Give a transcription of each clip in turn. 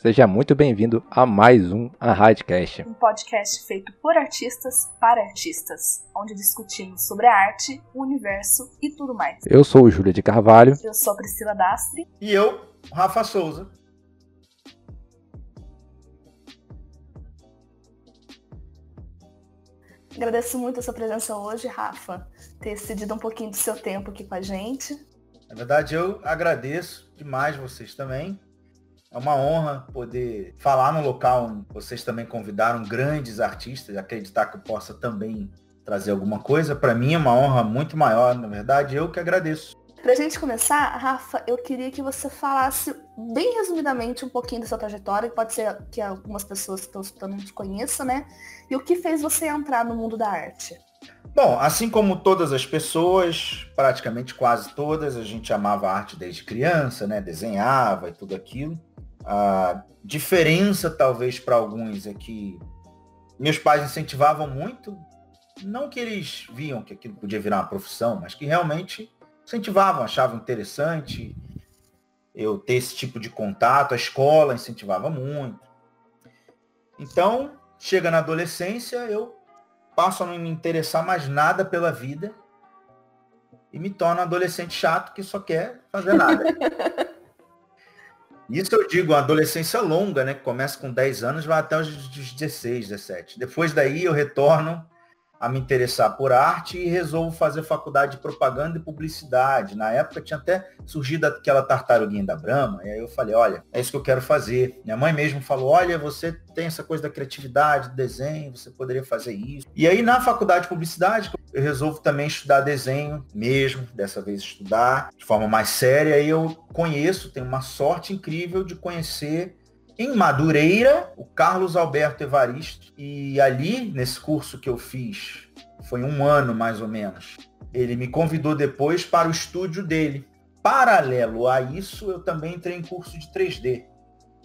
Seja muito bem-vindo a mais um Arradcast. Um podcast feito por artistas para artistas, onde discutimos sobre a arte, o universo e tudo mais. Eu sou o Júlia de Carvalho. Eu sou a Priscila Dastre. E eu, Rafa Souza. Agradeço muito a sua presença hoje, Rafa, ter cedido um pouquinho do seu tempo aqui com a gente. Na verdade, eu agradeço demais vocês também. É uma honra poder falar no local onde vocês também convidaram grandes artistas, acreditar que eu possa também trazer alguma coisa. Para mim é uma honra muito maior, na verdade, eu que agradeço. Para a gente começar, Rafa, eu queria que você falasse bem resumidamente um pouquinho da sua trajetória, pode ser que algumas pessoas que estão escutando não te conheçam, né? E o que fez você entrar no mundo da arte? Bom, assim como todas as pessoas, praticamente quase todas, a gente amava arte desde criança, né? Desenhava e tudo aquilo. A diferença, talvez, para alguns é que meus pais incentivavam muito, não que eles viam que aquilo podia virar uma profissão, mas que realmente incentivavam, achavam interessante eu ter esse tipo de contato, a escola incentivava muito. Então, chega na adolescência, eu passo a não me interessar mais nada pela vida e me torno um adolescente chato que só quer fazer nada. Isso eu digo, uma adolescência longa, né? Que começa com 10 anos, vai até os 16, 17. Depois daí eu retorno a me interessar por arte e resolvo fazer faculdade de propaganda e publicidade. Na época tinha até surgido aquela tartaruguinha da Brahma, e aí eu falei, olha, é isso que eu quero fazer. Minha mãe mesmo falou, olha, você tem essa coisa da criatividade, do desenho, você poderia fazer isso. E aí na faculdade de publicidade, eu resolvo também estudar desenho mesmo, dessa vez estudar de forma mais séria, e eu conheço, tenho uma sorte incrível de conhecer em Madureira, o Carlos Alberto Evaristo. E ali, nesse curso que eu fiz, foi um ano mais ou menos, ele me convidou depois para o estúdio dele. Paralelo a isso, eu também entrei em curso de 3D.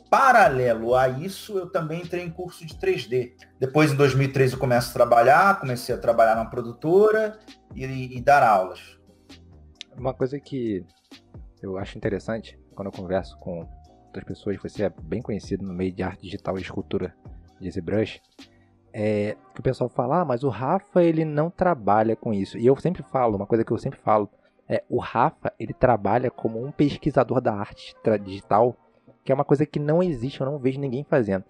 Paralelo a isso, eu também entrei em curso de 3D. Depois, em 2013, eu começo a trabalhar, comecei a trabalhar na produtora e, e dar aulas. Uma coisa que eu acho interessante quando eu converso com outras pessoas, você é bem conhecido no meio de arte digital e escultura de ZBrush, é que o pessoal fala, ah, mas o Rafa ele não trabalha com isso. E eu sempre falo, uma coisa que eu sempre falo, é o Rafa ele trabalha como um pesquisador da arte digital, que é uma coisa que não existe, eu não vejo ninguém fazendo.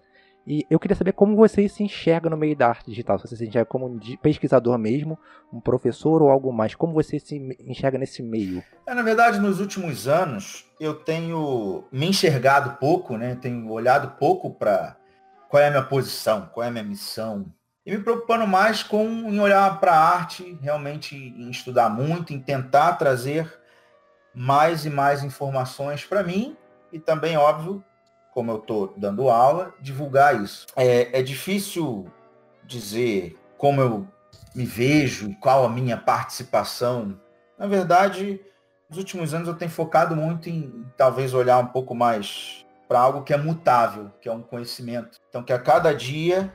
E eu queria saber como você se enxerga no meio da arte digital. Se você se enxerga como um pesquisador mesmo, um professor ou algo mais. Como você se enxerga nesse meio? É, na verdade, nos últimos anos, eu tenho me enxergado pouco, né? Tenho olhado pouco para qual é a minha posição, qual é a minha missão. E me preocupando mais com em olhar para a arte, realmente em estudar muito, em tentar trazer mais e mais informações para mim e também, óbvio, como eu estou dando aula, divulgar isso. É, é difícil dizer como eu me vejo qual a minha participação. Na verdade, nos últimos anos eu tenho focado muito em talvez olhar um pouco mais para algo que é mutável, que é um conhecimento. Então, que a cada dia,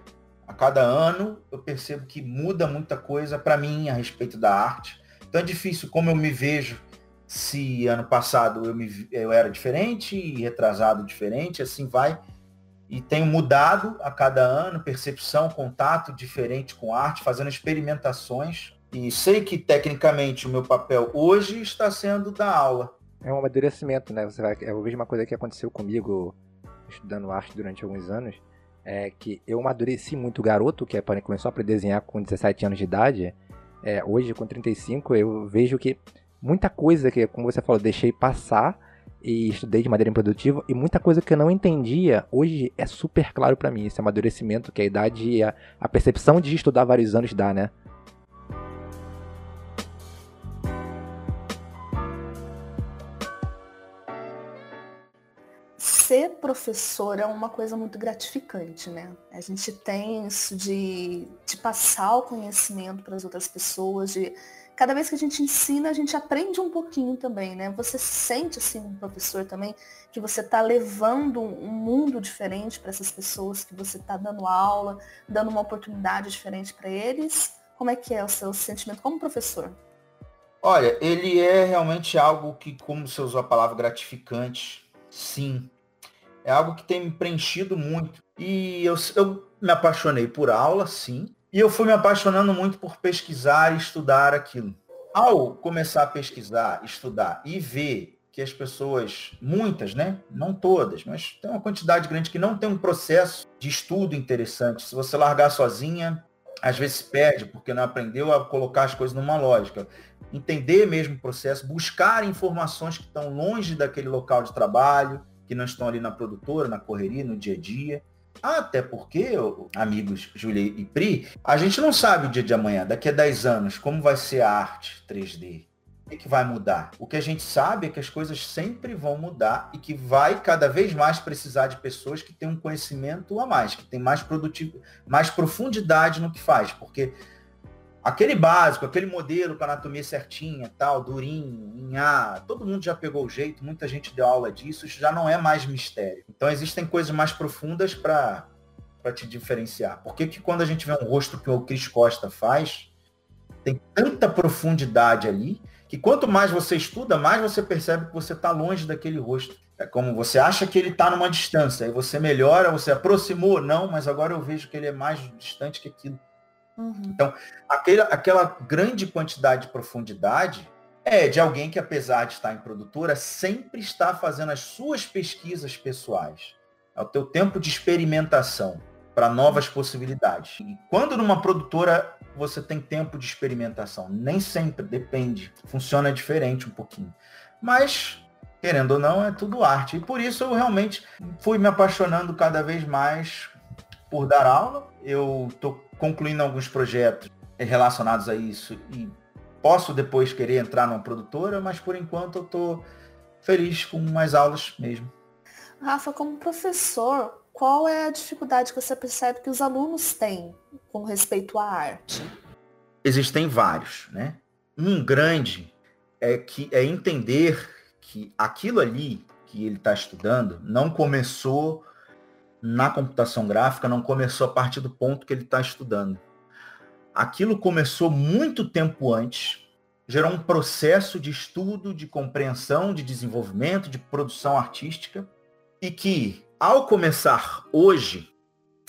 a cada ano, eu percebo que muda muita coisa para mim a respeito da arte. Então é difícil como eu me vejo se ano passado eu, me, eu era diferente retrasado diferente, assim vai. E tenho mudado a cada ano, percepção, contato diferente com arte, fazendo experimentações. E sei que tecnicamente o meu papel hoje está sendo da aula. É um amadurecimento, né? Você vai, eu vejo uma coisa que aconteceu comigo estudando arte durante alguns anos, é que eu amadureci muito garoto, que é, começou a a desenhar com 17 anos de idade. É, hoje, com 35, eu vejo que muita coisa que, como você falou, deixei passar e estudei de maneira improdutiva e muita coisa que eu não entendia hoje é super claro para mim esse amadurecimento que a idade e a, a percepção de estudar vários anos dá, né? ser professor é uma coisa muito gratificante, né? A gente tem isso de, de passar o conhecimento para as outras pessoas, de cada vez que a gente ensina, a gente aprende um pouquinho também, né? Você sente, assim, um professor também, que você está levando um mundo diferente para essas pessoas, que você está dando aula, dando uma oportunidade diferente para eles. Como é que é o seu sentimento como professor? Olha, ele é realmente algo que, como você usou a palavra gratificante, sim. É algo que tem me preenchido muito. E eu, eu me apaixonei por aula, sim. E eu fui me apaixonando muito por pesquisar e estudar aquilo. Ao começar a pesquisar, estudar e ver que as pessoas, muitas, né? Não todas, mas tem uma quantidade grande que não tem um processo de estudo interessante. Se você largar sozinha, às vezes perde, porque não aprendeu a colocar as coisas numa lógica. Entender mesmo o processo, buscar informações que estão longe daquele local de trabalho, que não estão ali na produtora, na correria, no dia a dia. Até porque, amigos Julia e Pri, a gente não sabe o dia de amanhã, daqui a 10 anos, como vai ser a arte 3D. O que vai mudar? O que a gente sabe é que as coisas sempre vão mudar e que vai cada vez mais precisar de pessoas que têm um conhecimento a mais, que têm mais produtivo, mais profundidade no que faz, porque aquele básico, aquele modelo com anatomia certinha, tal, durinho, em A, todo mundo já pegou o jeito, muita gente deu aula disso, isso já não é mais mistério. Então existem coisas mais profundas para te diferenciar. Por que, que quando a gente vê um rosto que o Cris Costa faz, tem tanta profundidade ali que quanto mais você estuda, mais você percebe que você está longe daquele rosto. É como você acha que ele está numa distância, aí você melhora, você aproximou, não, mas agora eu vejo que ele é mais distante que aquilo. Uhum. Então, aquele, aquela grande quantidade de profundidade é de alguém que, apesar de estar em produtora, sempre está fazendo as suas pesquisas pessoais. É o teu tempo de experimentação para novas possibilidades. E quando numa produtora você tem tempo de experimentação. Nem sempre, depende. Funciona diferente um pouquinho. Mas, querendo ou não, é tudo arte. E por isso eu realmente fui me apaixonando cada vez mais por dar aula. Eu estou concluindo alguns projetos relacionados a isso e posso depois querer entrar numa produtora, mas por enquanto eu estou feliz com mais aulas mesmo. Rafa, como professor, qual é a dificuldade que você percebe que os alunos têm com respeito à arte? Existem vários, né? Um grande é que é entender que aquilo ali que ele está estudando não começou na computação gráfica, não começou a partir do ponto que ele está estudando. Aquilo começou muito tempo antes, gerou um processo de estudo, de compreensão, de desenvolvimento, de produção artística, e que ao começar hoje,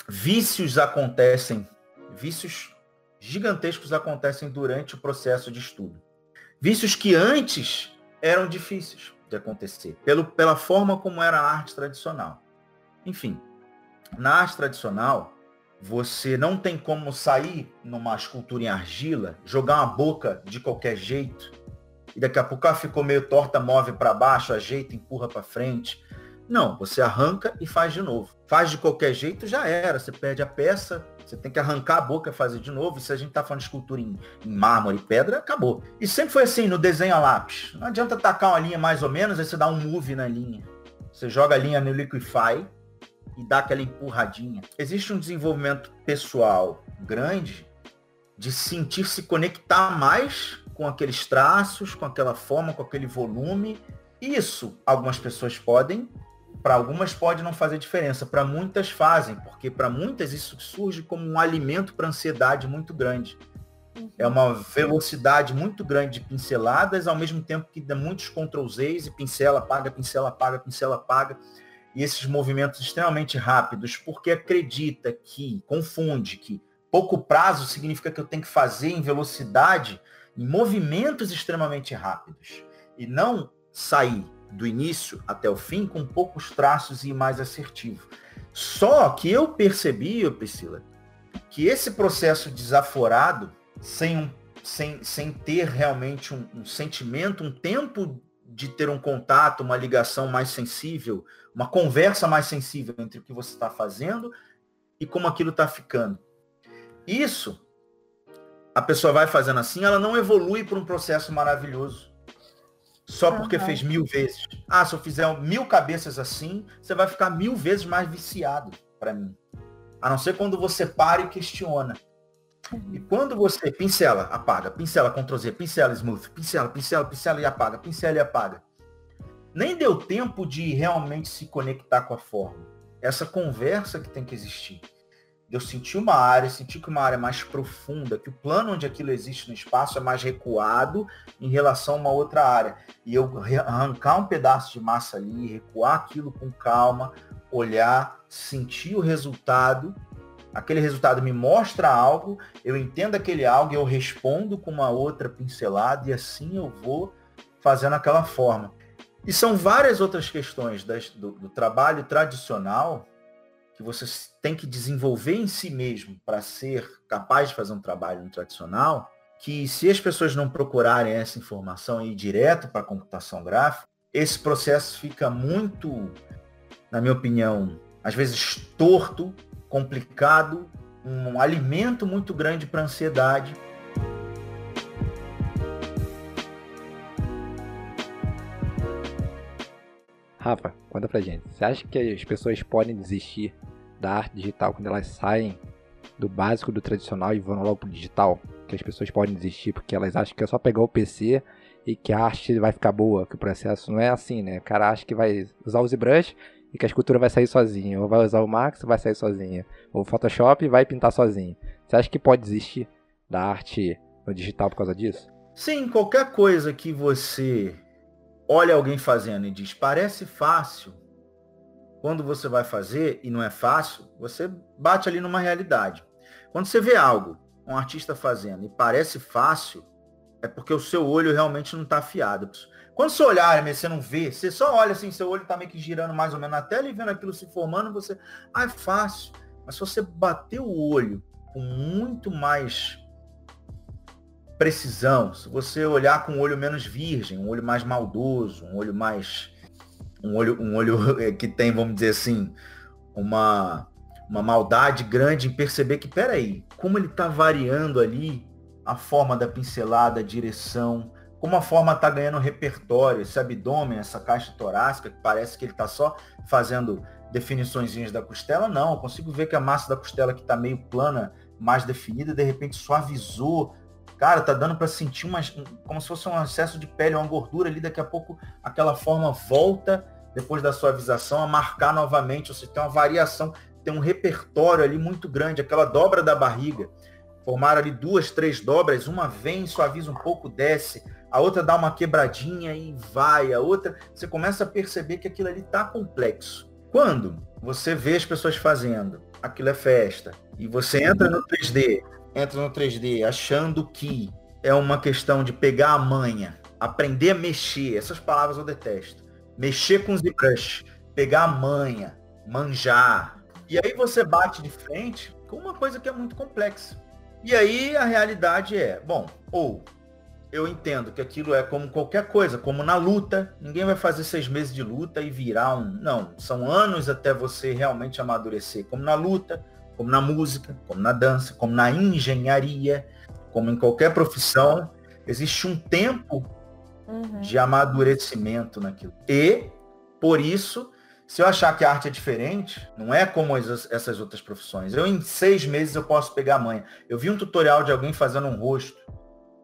vícios acontecem, vícios gigantescos acontecem durante o processo de estudo. Vícios que antes eram difíceis de acontecer, pelo, pela forma como era a arte tradicional. Enfim, na arte tradicional, você não tem como sair numa escultura em argila, jogar uma boca de qualquer jeito, e daqui a pouco ela ficou meio torta, move para baixo, ajeita, empurra para frente. Não, você arranca e faz de novo. Faz de qualquer jeito, já era. Você perde a peça, você tem que arrancar a boca fazer de novo. E se a gente tá falando de escultura em, em mármore e pedra, acabou. E sempre foi assim no desenho a lápis. Não adianta tacar uma linha mais ou menos, aí você dá um move na linha. Você joga a linha no Liquify e dá aquela empurradinha. Existe um desenvolvimento pessoal grande de sentir se conectar mais com aqueles traços, com aquela forma, com aquele volume. Isso algumas pessoas podem para algumas pode não fazer diferença, para muitas fazem, porque para muitas isso surge como um alimento para ansiedade muito grande. É uma velocidade muito grande de pinceladas, ao mesmo tempo que dá muitos Ctrl e pincela, apaga, pincela, apaga, pincela, apaga. E esses movimentos extremamente rápidos, porque acredita que, confunde que pouco prazo significa que eu tenho que fazer em velocidade, em movimentos extremamente rápidos. E não sair do início até o fim com poucos traços e mais assertivo. Só que eu percebi, Priscila, que esse processo desaforado, sem, um, sem, sem ter realmente um, um sentimento, um tempo de ter um contato, uma ligação mais sensível, uma conversa mais sensível entre o que você está fazendo e como aquilo está ficando. Isso, a pessoa vai fazendo assim, ela não evolui para um processo maravilhoso só porque uhum. fez mil vezes. Ah, se eu fizer mil cabeças assim, você vai ficar mil vezes mais viciado para mim. A não ser quando você para e questiona. Uhum. E quando você pincela, apaga, pincela, Ctrl Z, pincela, smooth, pincela, pincela, pincela e apaga, pincela e apaga. Nem deu tempo de realmente se conectar com a forma. Essa conversa que tem que existir eu senti uma área, senti que uma área mais profunda, que o plano onde aquilo existe no espaço é mais recuado em relação a uma outra área. E eu arrancar um pedaço de massa ali, recuar aquilo com calma, olhar, sentir o resultado, aquele resultado me mostra algo, eu entendo aquele algo, eu respondo com uma outra pincelada e assim eu vou fazendo aquela forma. E são várias outras questões das, do, do trabalho tradicional que você tem que desenvolver em si mesmo para ser capaz de fazer um trabalho tradicional, que se as pessoas não procurarem essa informação e ir direto para a computação gráfica, esse processo fica muito, na minha opinião, às vezes torto, complicado, um alimento muito grande para a ansiedade. Rafa, conta pra gente. Você acha que as pessoas podem desistir da arte digital quando elas saem do básico, do tradicional e vão logo pro digital? Que as pessoas podem desistir porque elas acham que é só pegar o PC e que a arte vai ficar boa, que o processo não é assim, né? O cara acha que vai usar o ZBrush e que a escultura vai sair sozinha, ou vai usar o Max vai sair sozinha, ou o Photoshop vai pintar sozinho. Você acha que pode desistir da arte no digital por causa disso? Sim, qualquer coisa que você olha alguém fazendo e diz parece fácil, quando você vai fazer e não é fácil, você bate ali numa realidade. Quando você vê algo, um artista fazendo e parece fácil, é porque o seu olho realmente não está afiado. Quando você olhar, você não vê, você só olha assim, seu olho está meio que girando mais ou menos na tela e vendo aquilo se formando, você, ah, é fácil. Mas se você bater o olho com muito mais precisão, se você olhar com um olho menos virgem, um olho mais maldoso, um olho mais um olho um olho que tem, vamos dizer assim, uma uma maldade grande em perceber que peraí, como ele está variando ali a forma da pincelada, a direção, como a forma está ganhando repertório, esse abdômen, essa caixa torácica, que parece que ele está só fazendo definições da costela, não, eu consigo ver que a massa da costela que está meio plana, mais definida, de repente suavizou. Cara, tá dando para sentir uma, como se fosse um excesso de pele, uma gordura ali, daqui a pouco aquela forma volta, depois da suavização, a marcar novamente, ou seja, tem uma variação, tem um repertório ali muito grande, aquela dobra da barriga formaram ali duas, três dobras, uma vem, suaviza um pouco, desce, a outra dá uma quebradinha e vai, a outra, você começa a perceber que aquilo ali tá complexo. Quando você vê as pessoas fazendo, aquilo é festa, e você entra no 3D, entra no 3D achando que é uma questão de pegar a manha, aprender a mexer, essas palavras eu detesto. Mexer com ZBrush, pegar a manha, manjar. E aí você bate de frente com uma coisa que é muito complexa. E aí a realidade é, bom, ou eu entendo que aquilo é como qualquer coisa, como na luta, ninguém vai fazer seis meses de luta e virar um. Não, são anos até você realmente amadurecer, como na luta, como na música, como na dança, como na engenharia, como em qualquer profissão, existe um tempo uhum. de amadurecimento naquilo. E, por isso, se eu achar que a arte é diferente, não é como essas outras profissões. Eu em seis meses eu posso pegar a manha. Eu vi um tutorial de alguém fazendo um rosto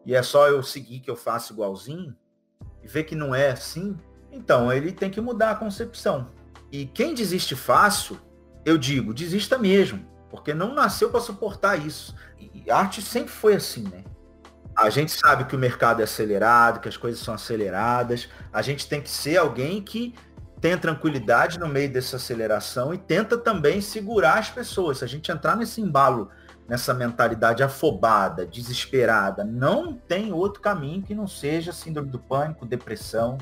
e é só eu seguir que eu faço igualzinho e ver que não é assim. Então ele tem que mudar a concepção. E quem desiste fácil, eu digo, desista mesmo, porque não nasceu para suportar isso. E arte sempre foi assim, né? A gente sabe que o mercado é acelerado, que as coisas são aceleradas. A gente tem que ser alguém que tenha tranquilidade no meio dessa aceleração e tenta também segurar as pessoas. Se a gente entrar nesse embalo, nessa mentalidade afobada, desesperada, não tem outro caminho que não seja síndrome do pânico, depressão.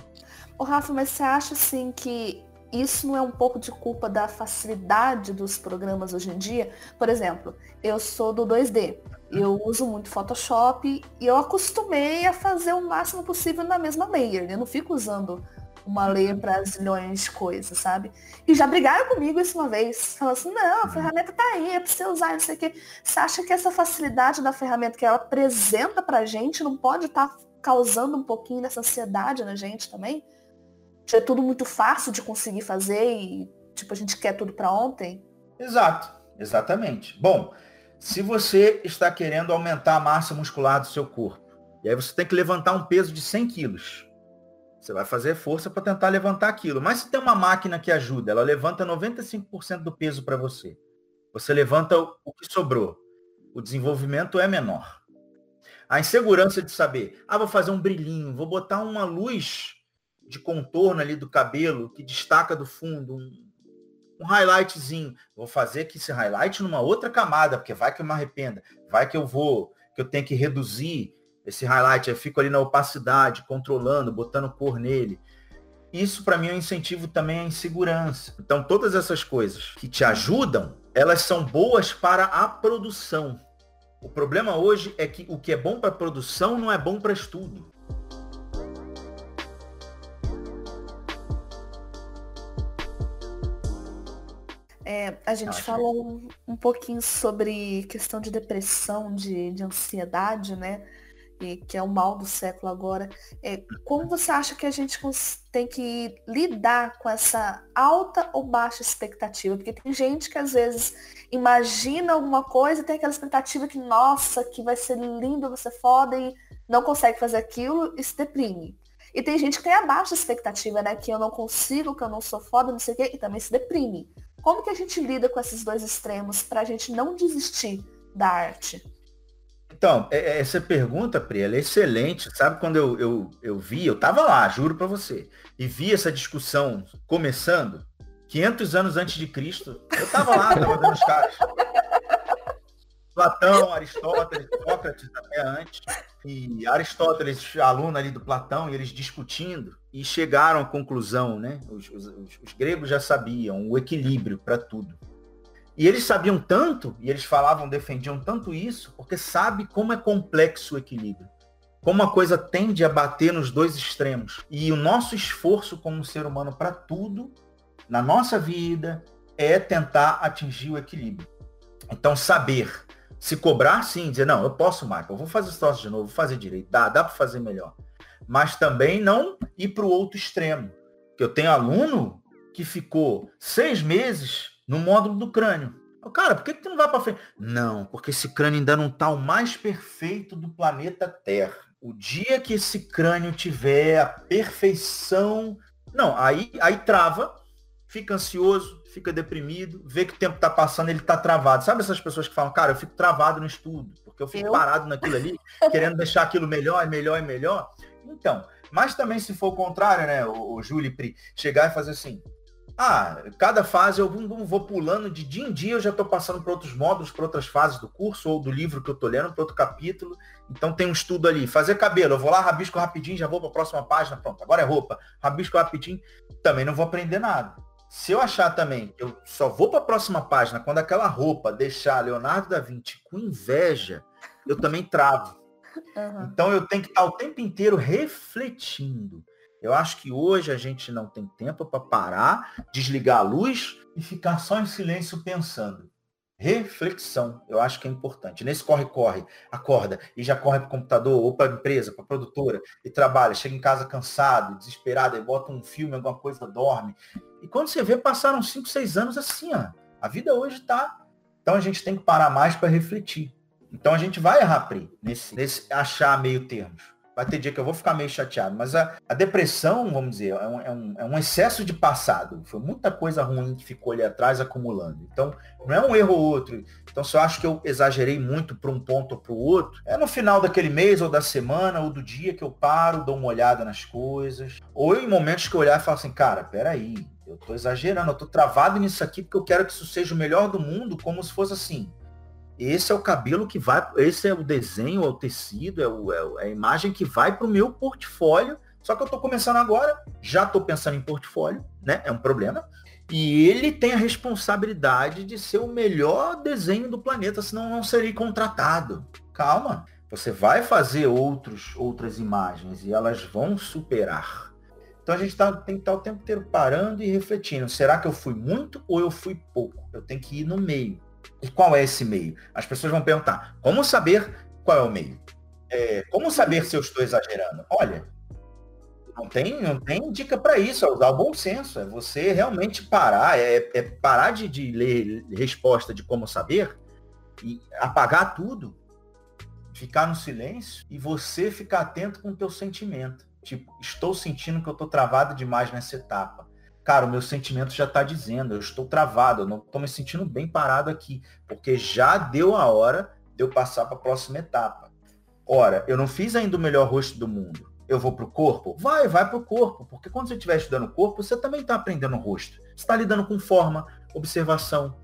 O Rafa, mas você acha assim que isso não é um pouco de culpa da facilidade dos programas hoje em dia? Por exemplo, eu sou do 2D. Eu uso muito Photoshop e eu acostumei a fazer o máximo possível na mesma layer. Eu não fico usando uma lei para zilhões de coisas, sabe? E já brigaram comigo isso uma vez. Falaram assim, não, a ferramenta tá aí, é pra você usar, não sei o quê. Você acha que essa facilidade da ferramenta que ela apresenta pra gente não pode estar tá causando um pouquinho dessa ansiedade na gente também? É tudo muito fácil de conseguir fazer e, tipo, a gente quer tudo para ontem? Exato, exatamente. Bom, se você está querendo aumentar a massa muscular do seu corpo, e aí você tem que levantar um peso de 100 quilos, você vai fazer força para tentar levantar aquilo. Mas se tem uma máquina que ajuda, ela levanta 95% do peso para você. Você levanta o que sobrou. O desenvolvimento é menor. A insegurança de saber, ah, vou fazer um brilhinho, vou botar uma luz de contorno ali do cabelo que destaca do fundo, um, um highlightzinho. Vou fazer aqui esse highlight numa outra camada, porque vai que eu me arrependa. Vai que eu vou, que eu tenho que reduzir esse highlight. Eu fico ali na opacidade, controlando, botando cor nele. Isso para mim é um incentivo também à insegurança. Então todas essas coisas que te ajudam, elas são boas para a produção. O problema hoje é que o que é bom para produção não é bom para estudo. É, a gente falou um, um, pouquinho sobre questão de depressão, de, de ansiedade, né? E, que é o mal do século agora. É, como você acha que a gente tem que lidar com essa alta ou baixa expectativa? Porque tem gente que às vezes imagina alguma coisa e tem aquela expectativa que, nossa, que vai ser lindo, vai ser foda, e não consegue fazer aquilo e se deprime. E tem gente que tem a baixa expectativa, né? Que eu não consigo, que eu não sou foda, não sei o quê, e também se deprime. Como que a gente lida com esses dois extremos para a gente não desistir da arte? Então, é, é, essa pergunta, Pri, ela é excelente. Sabe quando eu, eu, eu vi, eu tava lá, juro para você, e vi essa discussão começando, 500 anos antes de Cristo, eu tava lá, tava vendo os caras. Platão, Aristóteles, Sócrates até antes, e Aristóteles, aluno ali do Platão, e eles discutindo, e chegaram à conclusão, né? Os, os, os gregos já sabiam o equilíbrio para tudo. E eles sabiam tanto, e eles falavam, defendiam tanto isso, porque sabe como é complexo o equilíbrio. Como a coisa tende a bater nos dois extremos. E o nosso esforço como ser humano para tudo, na nossa vida, é tentar atingir o equilíbrio. Então, saber se cobrar, sim, dizer, não, eu posso, Michael, eu vou fazer esse troço de novo, vou fazer direito, dá, dá para fazer melhor. Mas também não ir para o outro extremo. Que eu tenho aluno que ficou seis meses no módulo do crânio. Cara, por que, que tu não vai para frente? Não, porque esse crânio ainda não está o mais perfeito do planeta Terra. O dia que esse crânio tiver a perfeição. Não, aí, aí trava, fica ansioso, fica deprimido, vê que o tempo está passando, ele está travado. Sabe essas pessoas que falam, cara, eu fico travado no estudo, porque eu fico eu? parado naquilo ali, querendo deixar aquilo melhor e melhor e melhor. Então, mas também se for o contrário, né, o, o Júlio Pri, chegar e fazer assim, ah, cada fase eu vou pulando de dia em dia, eu já estou passando para outros módulos, para outras fases do curso ou do livro que eu estou lendo, para outro capítulo. Então tem um estudo ali. Fazer cabelo, eu vou lá, rabisco rapidinho, já vou para a próxima página, pronto, agora é roupa. Rabisco rapidinho, também não vou aprender nada. Se eu achar também, eu só vou para a próxima página quando aquela roupa deixar Leonardo da Vinci com inveja, eu também travo. Uhum. Então eu tenho que estar o tempo inteiro refletindo. Eu acho que hoje a gente não tem tempo para parar, desligar a luz e ficar só em silêncio pensando. Reflexão, eu acho que é importante. Nesse corre-corre, acorda e já corre para o computador ou para a empresa, para a produtora e trabalha, chega em casa cansado, desesperado, e bota um filme, alguma coisa, dorme. E quando você vê, passaram 5, 6 anos assim, ó. A vida hoje está. Então a gente tem que parar mais para refletir. Então a gente vai errar, Pri, nesse, nesse achar meio termos vai ter dia que eu vou ficar meio chateado. Mas a, a depressão, vamos dizer, é um, é, um, é um, excesso de passado. Foi muita coisa ruim que ficou ali atrás acumulando. Então, não é um erro ou outro. Então, se eu acho que eu exagerei muito para um ponto ou para o outro, é no final daquele mês ou da semana ou do dia que eu paro, dou uma olhada nas coisas. Ou em momentos que eu olhar e falo assim, cara, peraí, eu tô exagerando, eu tô travado nisso aqui porque eu quero que isso seja o melhor do mundo, como se fosse assim esse é o cabelo que vai, esse é o desenho, é o tecido, é, o, é, é a imagem que vai para o meu portfólio. Só que eu estou começando agora, já estou pensando em portfólio, né? É um problema. E ele tem a responsabilidade de ser o melhor desenho do planeta, senão não seria contratado. Calma, você vai fazer outros, outras imagens e elas vão superar. Então a gente tá, tem que estar tá o tempo inteiro parando e refletindo. Será que eu fui muito ou eu fui pouco? Eu tenho que ir no meio. E qual é esse meio? As pessoas vão perguntar, como saber qual é o meio? É, como saber se eu estou exagerando? Olha, não tem, não tem dica para isso, é usar o bom senso, é você realmente parar, é, é parar de, de ler resposta de como saber e apagar tudo, ficar no silêncio e você ficar atento com o teu sentimento. Tipo, estou sentindo que eu estou travado demais nessa etapa cara, o meu sentimento já está dizendo, eu estou travado, eu não estou me sentindo bem parado aqui, porque já deu a hora de eu passar para a próxima etapa. Ora, eu não fiz ainda o melhor rosto do mundo. Eu vou para o corpo? Vai, vai para o corpo, porque quando você estiver estudando o corpo, você também está aprendendo o rosto. Você está lidando com forma, observação,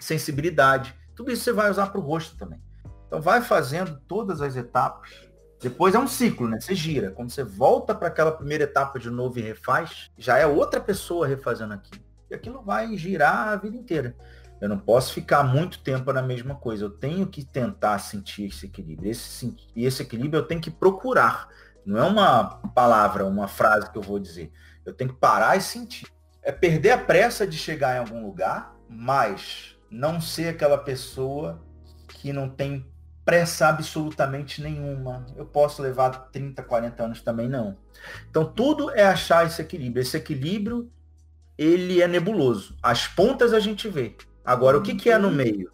sensibilidade. Tudo isso você vai usar para o rosto também. Então vai fazendo todas as etapas. Depois é um ciclo, né? Você gira. Quando você volta para aquela primeira etapa de novo e refaz, já é outra pessoa refazendo aquilo. E aquilo vai girar a vida inteira. Eu não posso ficar muito tempo na mesma coisa. Eu tenho que tentar sentir esse equilíbrio. Esse, e esse equilíbrio eu tenho que procurar. Não é uma palavra, uma frase que eu vou dizer. Eu tenho que parar e sentir. É perder a pressa de chegar em algum lugar, mas não ser aquela pessoa que não tem pressa absolutamente nenhuma. Eu posso levar 30, 40 anos também não. Então tudo é achar esse equilíbrio. Esse equilíbrio, ele é nebuloso. As pontas a gente vê. Agora, o que, que é no meio?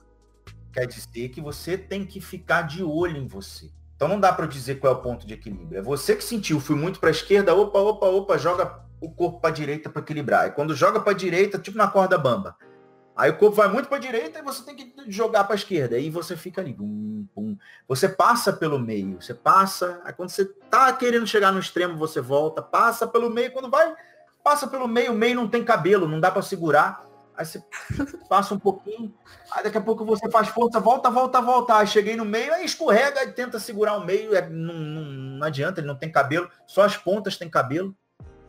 Quer dizer que você tem que ficar de olho em você. Então não dá para dizer qual é o ponto de equilíbrio. É você que sentiu, fui muito para a esquerda, opa, opa, opa, joga o corpo para a direita para equilibrar. E quando joga para a direita, tipo na corda bamba. Aí o corpo vai muito para a direita e você tem que jogar para a esquerda. Aí você fica ali. Bum, bum. Você passa pelo meio. Você passa. Aí quando você tá querendo chegar no extremo, você volta. Passa pelo meio. Quando vai, passa pelo meio. O meio não tem cabelo. Não dá para segurar. Aí você passa um pouquinho, aí daqui a pouco você faz força, volta, volta, volta. Aí cheguei no meio, aí escorrega e tenta segurar o meio, é, não, não, não adianta, ele não tem cabelo, só as pontas têm cabelo,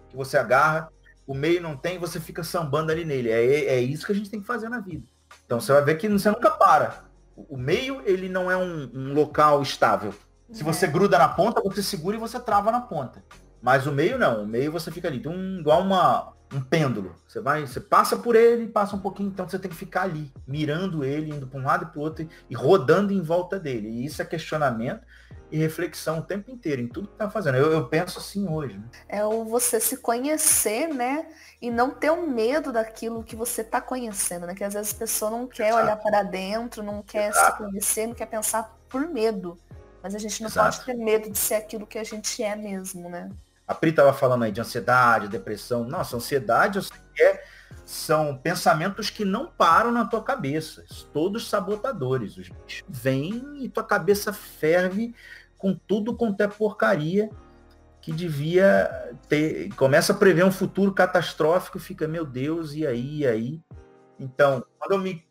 que você agarra, o meio não tem, você fica sambando ali nele. É, é isso que a gente tem que fazer na vida. Então você vai ver que você nunca para. O meio, ele não é um, um local estável. Se você gruda na ponta, você segura e você trava na ponta. Mas o meio não, o meio você fica ali, um, igual uma, um pêndulo. Você vai, você passa por ele, passa um pouquinho, então você tem que ficar ali, mirando ele, indo para um lado e para o outro e rodando em volta dele. E isso é questionamento e reflexão o tempo inteiro, em tudo que tá fazendo. Eu, eu penso assim hoje. Né? É o você se conhecer, né? E não ter um medo daquilo que você tá conhecendo, né? Que às vezes a pessoa não quer Exato. olhar para dentro, não quer Exato. se conhecer, não quer pensar por medo. Mas a gente não Exato. pode ter medo de ser aquilo que a gente é mesmo, né? A Pri estava falando aí de ansiedade, depressão. Nossa, ansiedade eu sei que é, são pensamentos que não param na tua cabeça. Todos sabotadores. Os bichos vêm e tua cabeça ferve com tudo quanto é porcaria que devia ter. Começa a prever um futuro catastrófico, fica, meu Deus, e aí, e aí? Então, quando eu me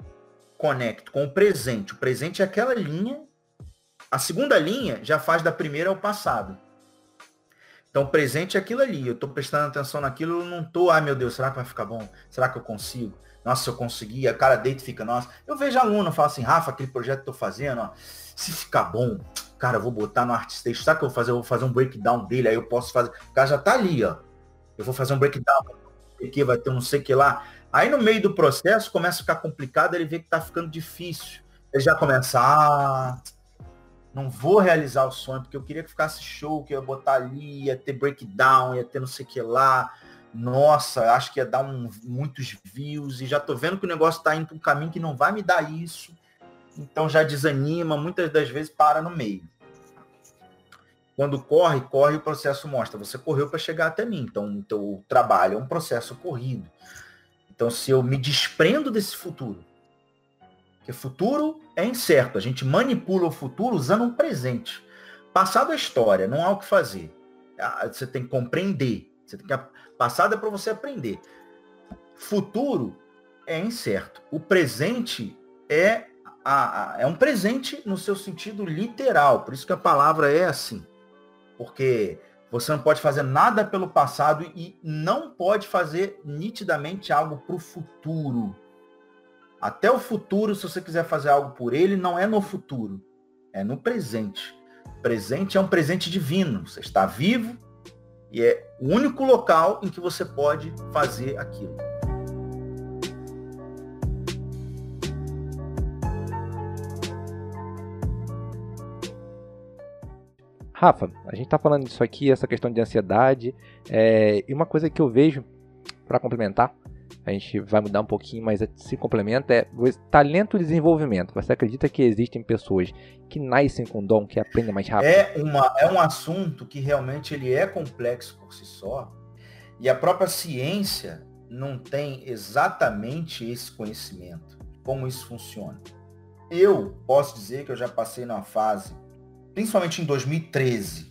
conecto com o presente, o presente é aquela linha, a segunda linha já faz da primeira ao passado. Então, presente é aquilo ali. Eu estou prestando atenção naquilo, eu não estou, ai meu Deus, será que vai ficar bom? Será que eu consigo? Nossa, se eu conseguir, a cara deita e fica, nossa. Eu vejo aluno, falo assim, Rafa, aquele projeto que tô fazendo, ó, se ficar bom, cara, eu vou botar no ArtStation, sabe o que eu vou fazer? Eu vou fazer um breakdown dele, aí eu posso fazer. O cara já tá ali, ó. Eu vou fazer um breakdown, que vai ter um não sei que lá. Aí no meio do processo começa a ficar complicado, ele vê que tá ficando difícil. Ele já começa, ah, não vou realizar o sonho, porque eu queria que ficasse show, que eu ia botar ali, ia ter breakdown, ia ter não sei que lá. Nossa, acho que ia dar um, muitos views e já tô vendo que o negócio está indo para um caminho que não vai me dar isso. Então já desanima, muitas das vezes para no meio. Quando corre, corre, o processo mostra. Você correu para chegar até mim. Então, o teu trabalho é um processo corrido. Então, se eu me desprendo desse futuro, porque futuro é incerto. A gente manipula o futuro usando um presente. Passado é história, não há o que fazer. Ah, você tem que compreender. Você tem que... Passado é para você aprender. Futuro é incerto. O presente é, a, é um presente no seu sentido literal. Por isso que a palavra é assim. Porque você não pode fazer nada pelo passado e não pode fazer nitidamente algo para o futuro. Até o futuro, se você quiser fazer algo por ele, não é no futuro, é no presente. Presente é um presente divino. Você está vivo e é o único local em que você pode fazer aquilo. Rafa, a gente está falando disso aqui, essa questão de ansiedade, é, e uma coisa que eu vejo, para complementar, a gente vai mudar um pouquinho, mas se complementa, é talento e desenvolvimento. Você acredita que existem pessoas que nascem com dom, que aprendem mais rápido? É, uma, é um assunto que realmente ele é complexo por si só, e a própria ciência não tem exatamente esse conhecimento, como isso funciona. Eu posso dizer que eu já passei numa fase, principalmente em 2013,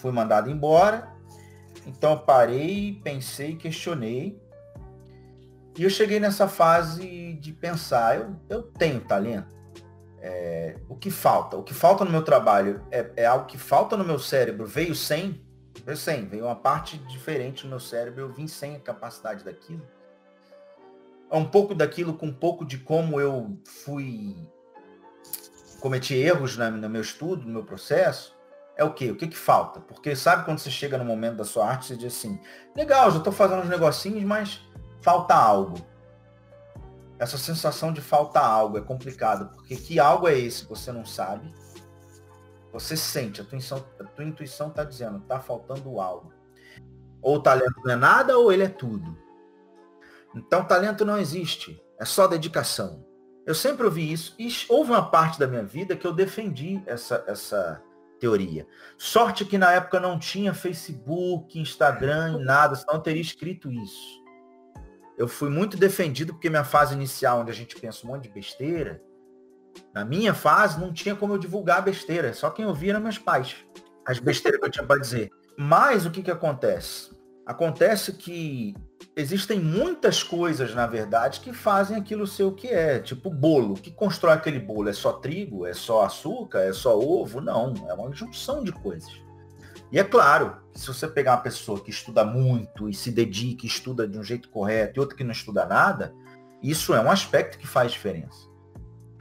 fui mandado embora, então eu parei, pensei, questionei E eu cheguei nessa fase de pensar, eu, eu tenho talento. É, o que falta? O que falta no meu trabalho é, é, algo que falta no meu cérebro. Veio sem, veio sem, veio uma parte diferente no meu cérebro, eu vim sem a capacidade daquilo. É um pouco daquilo com um pouco de como eu fui cometi erros na, no meu estudo, no meu processo é o quê? O que que falta? Porque sabe quando você chega no momento da sua arte, você diz assim, legal, já estou fazendo uns negocinhos, mas falta algo. Essa sensação de falta algo é complicado, porque que algo é esse você não sabe? Você sente, a tua intuição, a tua intuição está dizendo, está faltando algo. Ou o talento não é nada, ou ele é tudo. Então talento não existe, é só dedicação. Eu sempre ouvi isso, e houve uma parte da minha vida que eu defendi essa, essa, teoria. Sorte que na época não tinha Facebook, Instagram e nada, senão eu teria escrito isso. Eu fui muito defendido porque minha fase inicial, onde a gente pensa um monte de besteira, na minha fase não tinha como eu divulgar besteira, só quem ouvia eram meus pais. As besteiras que eu tinha para dizer. Mas o que, que acontece? Acontece que existem muitas coisas, na verdade, que fazem aquilo ser o que é. Tipo bolo. O que constrói aquele bolo? É só trigo? É só açúcar? É só ovo? Não. É uma junção de coisas. E é claro, se você pegar uma pessoa que estuda muito e se dedica, estuda de um jeito correto, e outra que não estuda nada, isso é um aspecto que faz diferença.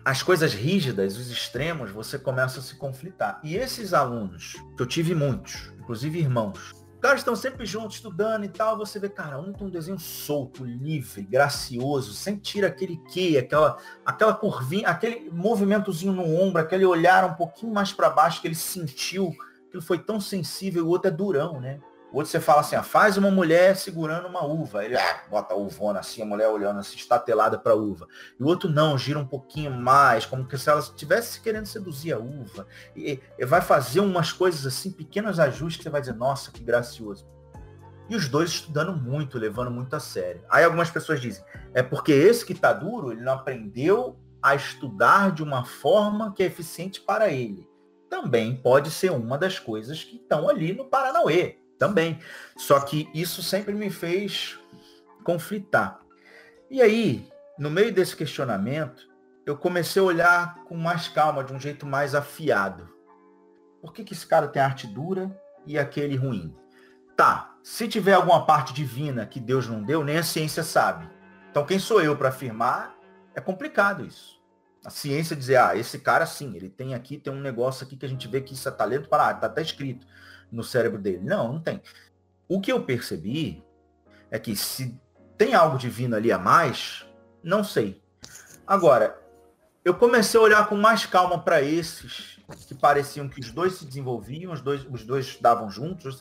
As coisas rígidas, os extremos, você começa a se conflitar. E esses alunos, que eu tive muitos, inclusive irmãos, caras estão sempre juntos, estudando e tal, você vê, cara, um tem um desenho solto, livre, gracioso, sem tira aquele que, aquela, aquela curvinha, aquele movimentozinho no ombro, aquele olhar um pouquinho mais para baixo que ele sentiu, que ele foi tão sensível, o outro é durão, né? O outro você fala assim, faz uma mulher segurando uma uva. Ele ah, bota a uvona assim, a mulher olhando assim, estatelada para a uva. E o outro não, gira um pouquinho mais, como que se ela estivesse querendo seduzir a uva. E, e vai fazer umas coisas assim, pequenos ajustes você vai dizer, nossa, que gracioso. E os dois estudando muito, levando muito a sério. Aí algumas pessoas dizem, é porque esse que está duro, ele não aprendeu a estudar de uma forma que é eficiente para ele. Também pode ser uma das coisas que estão ali no Paranauê também. Só que isso sempre me fez conflitar. E aí, no meio desse questionamento, eu comecei a olhar com mais calma, de um jeito mais afiado. Por que, que esse cara tem arte dura e aquele ruim? Tá, se tiver alguma parte divina que Deus não deu, nem a ciência sabe. Então quem sou eu para afirmar? É complicado isso. A ciência dizer, ah, esse cara sim, ele tem aqui, tem um negócio aqui que a gente vê que isso é talento para arte, tá até escrito no cérebro dele. Não, não tem. O que eu percebi é que se tem algo divino ali a mais, não sei. Agora, eu comecei a olhar com mais calma para esses que pareciam que os dois se desenvolviam, os dois, os dois davam juntos,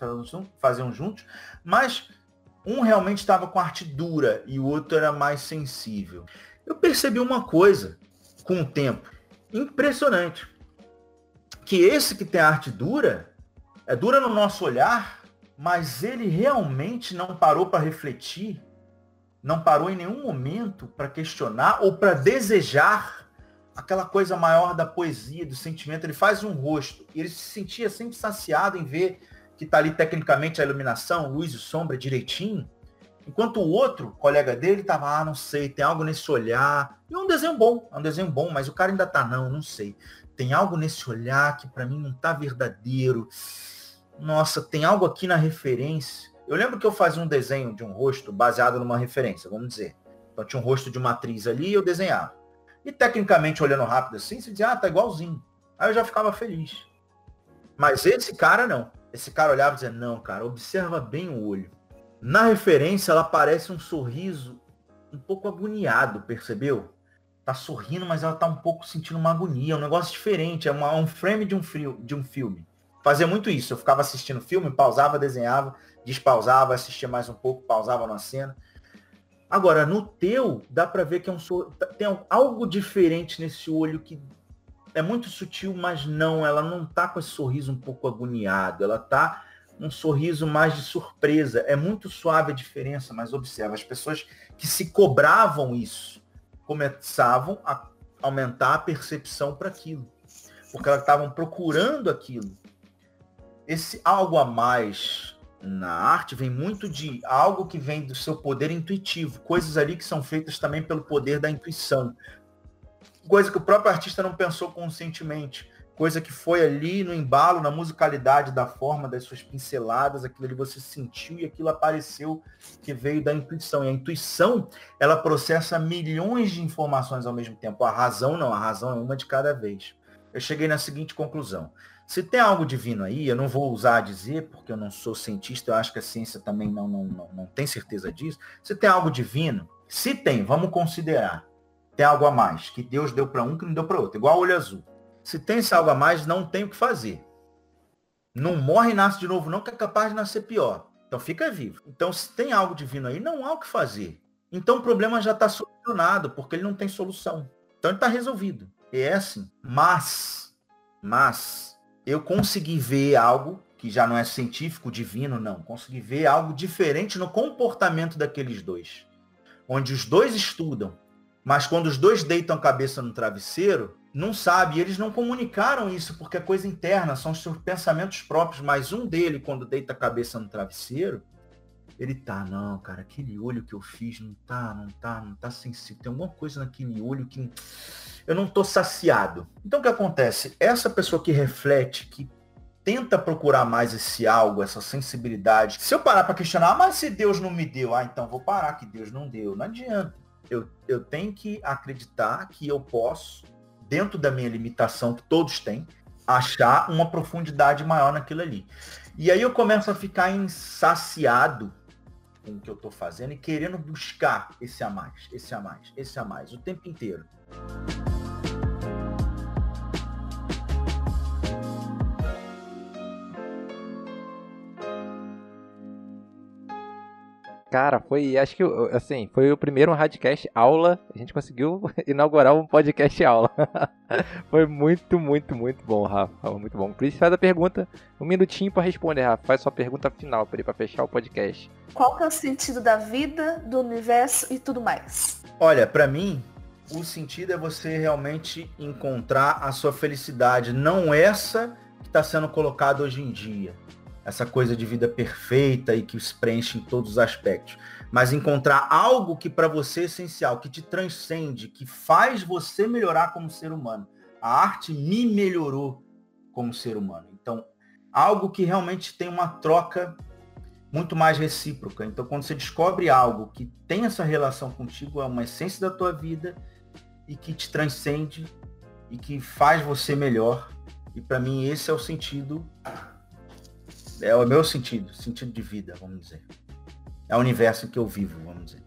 faziam juntos, mas um realmente estava com arte dura e o outro era mais sensível. Eu percebi uma coisa com o tempo impressionante, que esse que tem arte dura, é dura no nosso olhar, mas ele realmente não parou para refletir, não parou em nenhum momento para questionar ou para desejar aquela coisa maior da poesia, do sentimento. Ele faz um rosto e ele se sentia sempre saciado em ver que está ali tecnicamente a iluminação, luz e sombra direitinho. Enquanto o outro colega dele estava, ah, não sei, tem algo nesse olhar. E é um desenho bom, é um desenho bom, mas o cara ainda tá, não, não sei. Tem algo nesse olhar que para mim não tá verdadeiro nossa, tem algo aqui na referência. Eu lembro que eu fazia um desenho de um rosto baseado numa referência, vamos dizer. Então tinha um rosto de uma atriz ali e eu desenhava. E tecnicamente, olhando rápido assim, você dizia, ah, tá igualzinho. Aí eu já ficava feliz. Mas esse cara não. Esse cara olhava e dizia, não, cara, observa bem o olho. Na referência, ela parece um sorriso um pouco agoniado, percebeu? Tá sorrindo, mas ela tá um pouco sentindo uma agonia, é um negócio diferente, é uma, um frame de um, frio, de um filme fazia muito isso. Eu ficava assistindo filme, pausava, desenhava, despausava, assistia mais um pouco, pausava na cena. Agora, no teu, dá para ver que é um tem algo diferente nesse olho que é muito sutil, mas não, ela não tá com esse sorriso um pouco agoniado, ela tá um sorriso mais de surpresa. É muito suave a diferença, mas observa, as pessoas que se cobravam isso começavam a aumentar a percepção para aquilo. Porque elas estavam procurando aquilo esse algo a mais na arte vem muito de algo que vem do seu poder intuitivo, coisas ali que são feitas também pelo poder da intuição. Coisa que o próprio artista não pensou conscientemente, coisa que foi ali no embalo, na musicalidade da forma das suas pinceladas, aquilo ali você sentiu e aquilo apareceu que veio da intuição. E a intuição, ela processa milhões de informações ao mesmo tempo. A razão não, a razão é uma de cada vez. Eu cheguei na seguinte conclusão. Se tem algo divino aí, eu não vou usar a dizer, porque eu não sou cientista, eu acho que a ciência também não, não, não, não tem certeza disso. Se tem algo divino, se tem, vamos considerar, tem algo a mais, que Deus deu para um que não deu para outro, igual olho azul. Se tem esse algo a mais, não tem o que fazer. Não morre e nasce de novo, não, que é capaz de nascer pior. Então fica vivo. Então, se tem algo divino aí, não há o que fazer. Então o problema já está solucionado, porque ele não tem solução. Então ele está resolvido. É assim. Mas, mas, eu consegui ver algo que já não é científico, divino, não. Consegui ver algo diferente no comportamento daqueles dois. Onde os dois estudam, mas quando os dois deitam a cabeça no travesseiro, não sabe, eles não comunicaram isso porque é coisa interna, são seus pensamentos próprios, mas um dele, quando deita a cabeça no travesseiro, ele tá, não, cara, aquele olho que eu fiz não tá, não tá, não tá sensível. Tem alguma coisa naquele olho que eu não tô saciado. Então o que acontece? Essa pessoa que reflete, que tenta procurar mais esse algo, essa sensibilidade. Se eu parar para questionar, ah, mas se Deus não me deu, ah, então vou parar que Deus não deu. Não adianta. Eu, eu tenho que acreditar que eu posso, dentro da minha limitação, que todos têm, achar uma profundidade maior naquilo ali. E aí eu começo a ficar insaciado com o que eu estou fazendo e querendo buscar esse a mais, esse a mais, esse a mais, o tempo inteiro. Cara, foi, acho que, assim, foi o primeiro um radcast aula. A gente conseguiu inaugurar um podcast aula. foi muito, muito, muito bom, Rafa. Muito bom. Cris, faz a pergunta, um minutinho para responder, Rafa. Faz sua pergunta final para fechar o podcast. Qual que é o sentido da vida, do universo e tudo mais? Olha, para mim, o sentido é você realmente encontrar a sua felicidade, não essa que está sendo colocada hoje em dia essa coisa de vida perfeita e que se preenche em todos os aspectos. Mas encontrar algo que para você é essencial, que te transcende, que faz você melhorar como ser humano. A arte me melhorou como ser humano. Então, algo que realmente tem uma troca muito mais recíproca. Então, quando você descobre algo que tem essa relação contigo, é uma essência da tua vida e que te transcende e que faz você melhor. E para mim esse é o sentido é o meu sentido, sentido de vida, vamos dizer. É o universo que eu vivo, vamos dizer.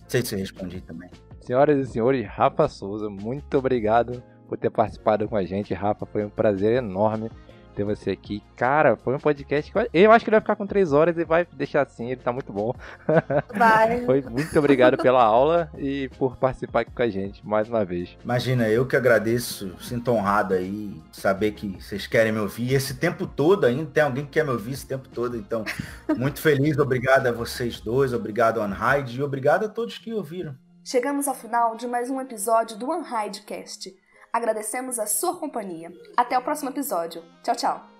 Não sei se eu respondi também. Senhoras e senhores, Rafa Souza, muito obrigado por ter participado com a gente. Rafa, foi um prazer enorme ter você aqui. Cara, foi um podcast que eu acho que ele vai ficar com três horas e vai deixar assim, ele tá muito bom. Vai. foi muito obrigado pela aula e por participar aqui com a gente mais uma vez. Imagina, eu que agradeço, sinto honrado aí, saber que vocês querem me ouvir. esse tempo todo ainda tem alguém que quer me ouvir esse tempo todo, então muito feliz, obrigado a vocês dois, obrigado ao Unhide e obrigado a todos que ouviram. Chegamos ao final de mais um episódio do Unhidecast. Agradecemos a sua companhia. Até o próximo episódio. Tchau, tchau.